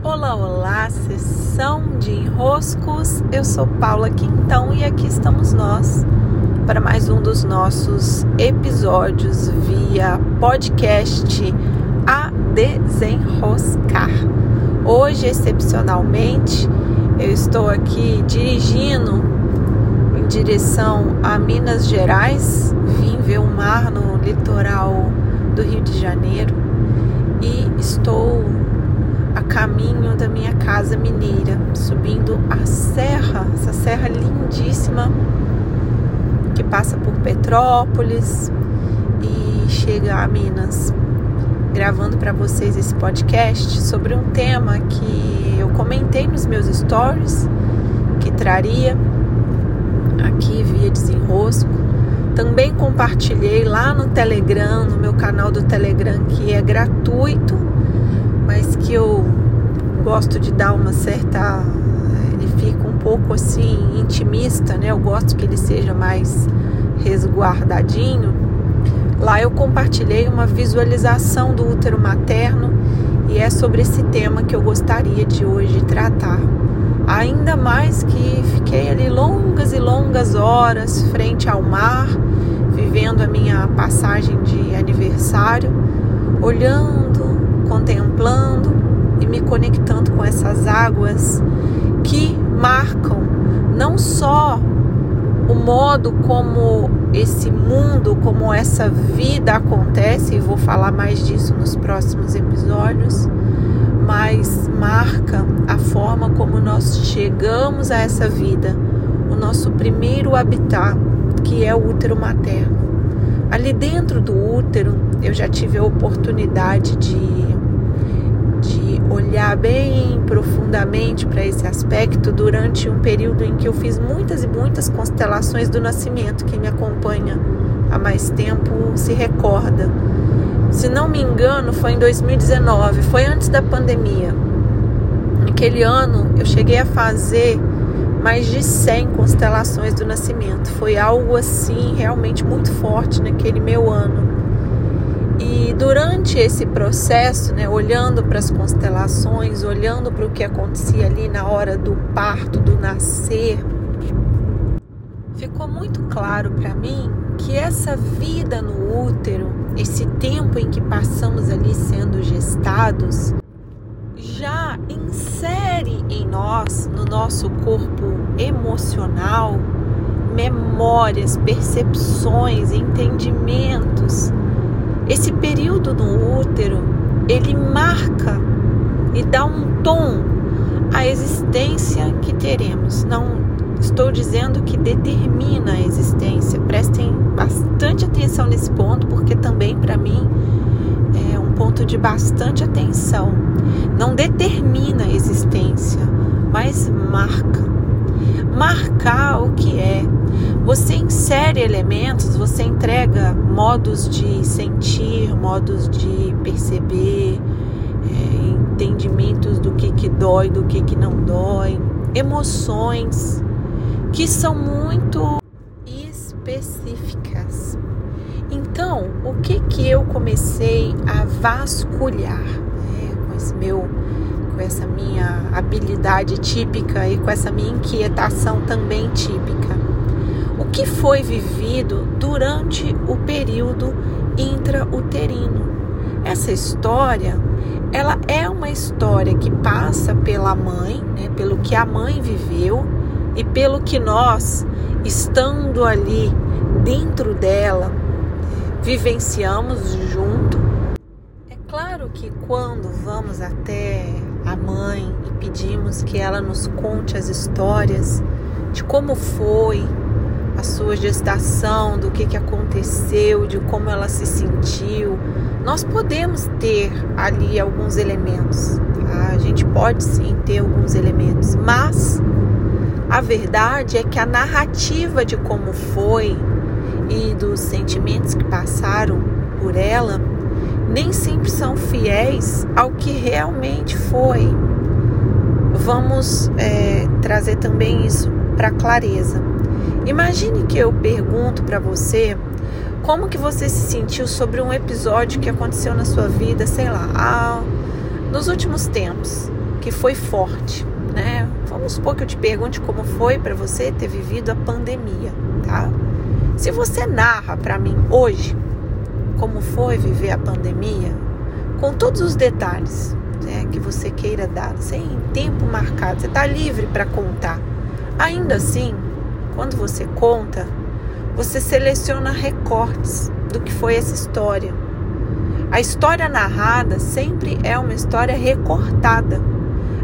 Olá, olá, sessão de enroscos. Eu sou Paula Quintão e aqui estamos nós para mais um dos nossos episódios via podcast A Desenroscar. Hoje, excepcionalmente, eu estou aqui dirigindo em direção a Minas Gerais. Vim ver o mar no litoral do Rio de Janeiro e estou caminho da minha casa mineira, subindo a serra, essa serra lindíssima que passa por Petrópolis e chega a Minas. Gravando para vocês esse podcast sobre um tema que eu comentei nos meus stories que traria aqui via desenrosco. Também compartilhei lá no Telegram, no meu canal do Telegram, que é gratuito mas que eu gosto de dar uma certa. Ele fica um pouco assim intimista, né? Eu gosto que ele seja mais resguardadinho. Lá eu compartilhei uma visualização do útero materno e é sobre esse tema que eu gostaria de hoje tratar. Ainda mais que fiquei ali longas e longas horas frente ao mar, vivendo a minha passagem de aniversário, olhando contemplando e me conectando com essas águas que marcam não só o modo como esse mundo, como essa vida acontece, e vou falar mais disso nos próximos episódios, mas marca a forma como nós chegamos a essa vida, o nosso primeiro habitat, que é o útero materno. Ali dentro do útero, eu já tive a oportunidade de olhar bem profundamente para esse aspecto durante um período em que eu fiz muitas e muitas constelações do nascimento. Quem me acompanha há mais tempo se recorda. Se não me engano, foi em 2019, foi antes da pandemia. Naquele ano eu cheguei a fazer mais de 100 constelações do nascimento. Foi algo assim realmente muito forte naquele meu ano. E durante esse processo, né, olhando para as constelações, olhando para o que acontecia ali na hora do parto, do nascer, ficou muito claro para mim que essa vida no útero, esse tempo em que passamos ali sendo gestados, já insere em nós, no nosso corpo emocional, memórias, percepções, entendimentos esse período no útero, ele marca e dá um tom à existência que teremos. Não estou dizendo que determina a existência. Prestem bastante atenção nesse ponto, porque também para mim é um ponto de bastante atenção. Não determina a existência, mas marca. Marcar o que é, você insere elementos, você entrega modos de sentir, modos de perceber, é, entendimentos do que, que dói, do que, que não dói, emoções que são muito específicas. Então, o que que eu comecei a vasculhar né, com esse meu com essa minha habilidade típica e com essa minha inquietação também típica o que foi vivido durante o período intrauterino. Essa história, ela é uma história que passa pela mãe, né, pelo que a mãe viveu e pelo que nós, estando ali dentro dela, vivenciamos junto. É claro que quando vamos até a mãe e pedimos que ela nos conte as histórias de como foi, a sua gestação, do que, que aconteceu, de como ela se sentiu. Nós podemos ter ali alguns elementos, tá? a gente pode sim ter alguns elementos, mas a verdade é que a narrativa de como foi e dos sentimentos que passaram por ela nem sempre são fiéis ao que realmente foi. Vamos é, trazer também isso para clareza. Imagine que eu pergunto para você como que você se sentiu sobre um episódio que aconteceu na sua vida, sei lá, nos últimos tempos. que foi forte, né? Vamos supor que eu te pergunte como foi para você ter vivido a pandemia, tá? Se você narra para mim hoje como foi viver a pandemia, com todos os detalhes né, que você queira dar, sem tempo marcado, você está livre para contar. Ainda assim, quando você conta, você seleciona recortes do que foi essa história. A história narrada sempre é uma história recortada,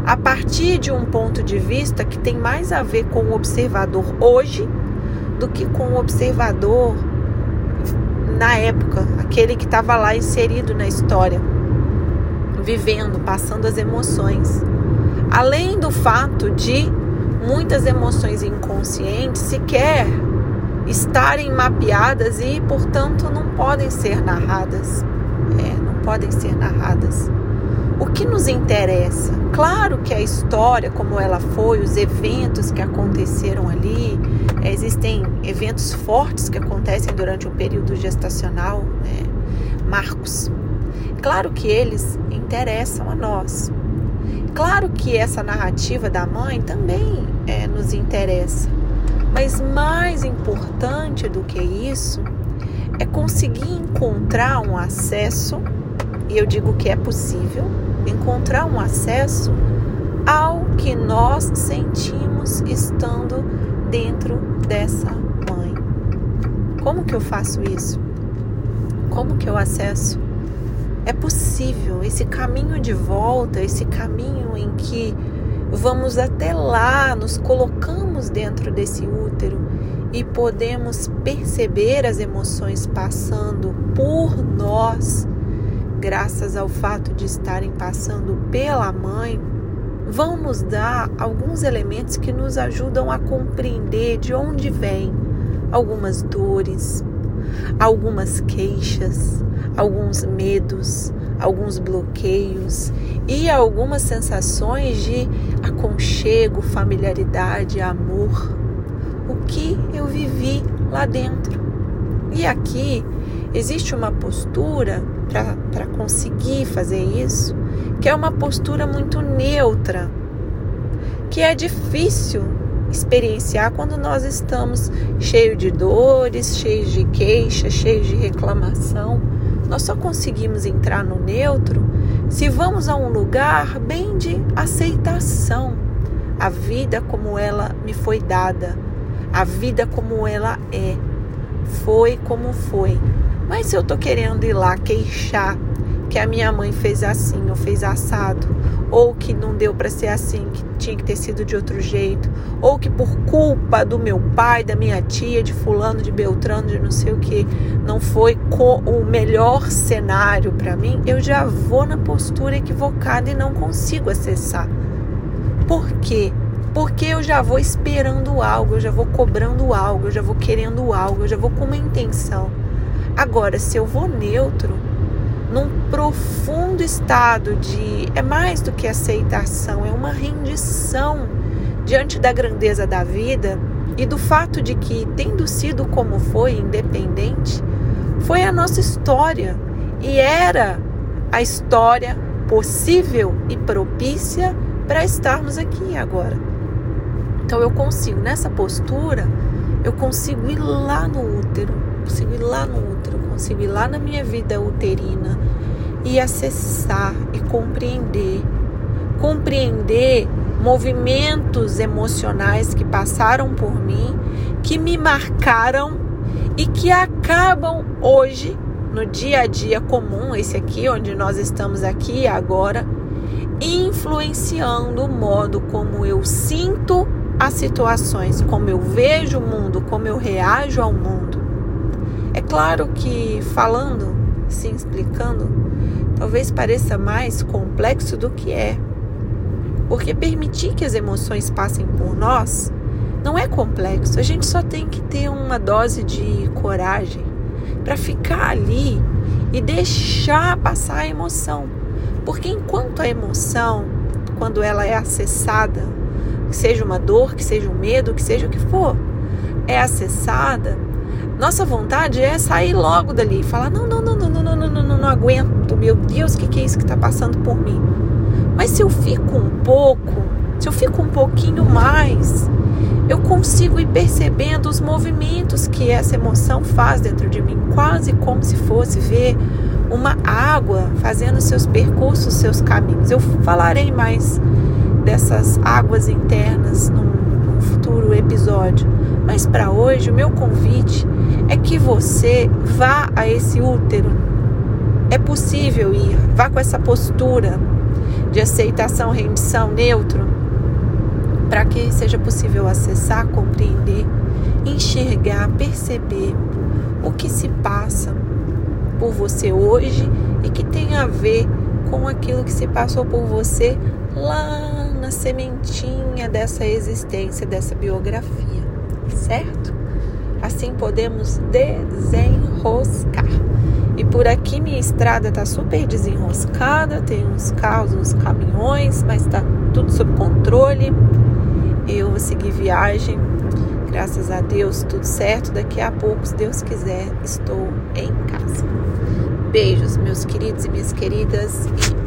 a partir de um ponto de vista que tem mais a ver com o observador hoje do que com o observador na época, aquele que estava lá inserido na história, vivendo, passando as emoções. Além do fato de muitas emoções inconscientes sequer estarem mapeadas e, portanto, não podem ser narradas. É, não podem ser narradas. O que nos interessa? Claro que a história, como ela foi, os eventos que aconteceram ali, existem eventos fortes que acontecem durante o período gestacional, né? marcos. Claro que eles interessam a nós. Claro que essa narrativa da mãe também é, nos interessa. Mas mais importante do que isso é conseguir encontrar um acesso, e eu digo que é possível, encontrar um acesso ao que nós sentimos estando dentro dessa mãe. Como que eu faço isso? Como que eu acesso? É possível esse caminho de volta, esse caminho em que vamos até lá, nos colocamos dentro desse útero e podemos perceber as emoções passando por nós, graças ao fato de estarem passando pela mãe vão nos dar alguns elementos que nos ajudam a compreender de onde vêm algumas dores, algumas queixas, alguns medos, alguns bloqueios e algumas sensações de aconchego, familiaridade, amor. O que eu vivi lá dentro. E aqui existe uma postura para conseguir fazer isso que é uma postura muito neutra, que é difícil experienciar quando nós estamos cheios de dores, cheios de queixa, cheios de reclamação. Nós só conseguimos entrar no neutro se vamos a um lugar bem de aceitação. A vida como ela me foi dada, a vida como ela é, foi como foi. Mas se eu tô querendo ir lá queixar que a minha mãe fez assim ou fez assado, ou que não deu para ser assim, que tinha que ter sido de outro jeito, ou que por culpa do meu pai, da minha tia, de fulano, de Beltrano, de não sei o que, não foi o melhor cenário para mim, eu já vou na postura equivocada e não consigo acessar. Por quê? Porque eu já vou esperando algo, eu já vou cobrando algo, eu já vou querendo algo, eu já vou com uma intenção. Agora, se eu vou neutro, num profundo estado de. É mais do que aceitação, é uma rendição diante da grandeza da vida e do fato de que, tendo sido como foi, independente, foi a nossa história e era a história possível e propícia para estarmos aqui agora. Então eu consigo, nessa postura, eu consigo ir lá no útero, consigo ir lá no útero, consigo ir lá na minha vida uterina e acessar e compreender. Compreender movimentos emocionais que passaram por mim, que me marcaram e que acabam hoje, no dia a dia comum, esse aqui, onde nós estamos aqui agora, influenciando o modo como eu sinto as situações, como eu vejo o mundo, como eu reajo ao mundo. É claro que falando, se explicando, talvez pareça mais complexo do que é. Porque permitir que as emoções passem por nós não é complexo. A gente só tem que ter uma dose de coragem para ficar ali e deixar passar a emoção. Porque enquanto a emoção, quando ela é acessada, seja uma dor, que seja um medo, que seja o que for, é acessada, nossa vontade é sair logo dali e falar: não, não, não, não, não, não, não, não, não aguento, meu Deus, o que, que é isso que está passando por mim? Mas se eu fico um pouco, se eu fico um pouquinho mais, eu consigo ir percebendo os movimentos que essa emoção faz dentro de mim, quase como se fosse ver uma água fazendo seus percursos, seus caminhos. Eu falarei mais dessas águas internas num, num futuro episódio, mas para hoje o meu convite é que você vá a esse útero. É possível ir, vá com essa postura de aceitação, rendição, neutro, para que seja possível acessar, compreender, enxergar, perceber o que se passa por você hoje e que tem a ver com aquilo que se passou por você lá na sementinha dessa existência, dessa biografia, certo? Assim podemos desenroscar. E por aqui minha estrada tá super desenroscada, tem uns carros, uns caminhões, mas tá tudo sob controle. Eu vou seguir viagem. Graças a Deus, tudo certo. Daqui a pouco, se Deus quiser, estou em casa. Beijos, meus queridos e minhas queridas, e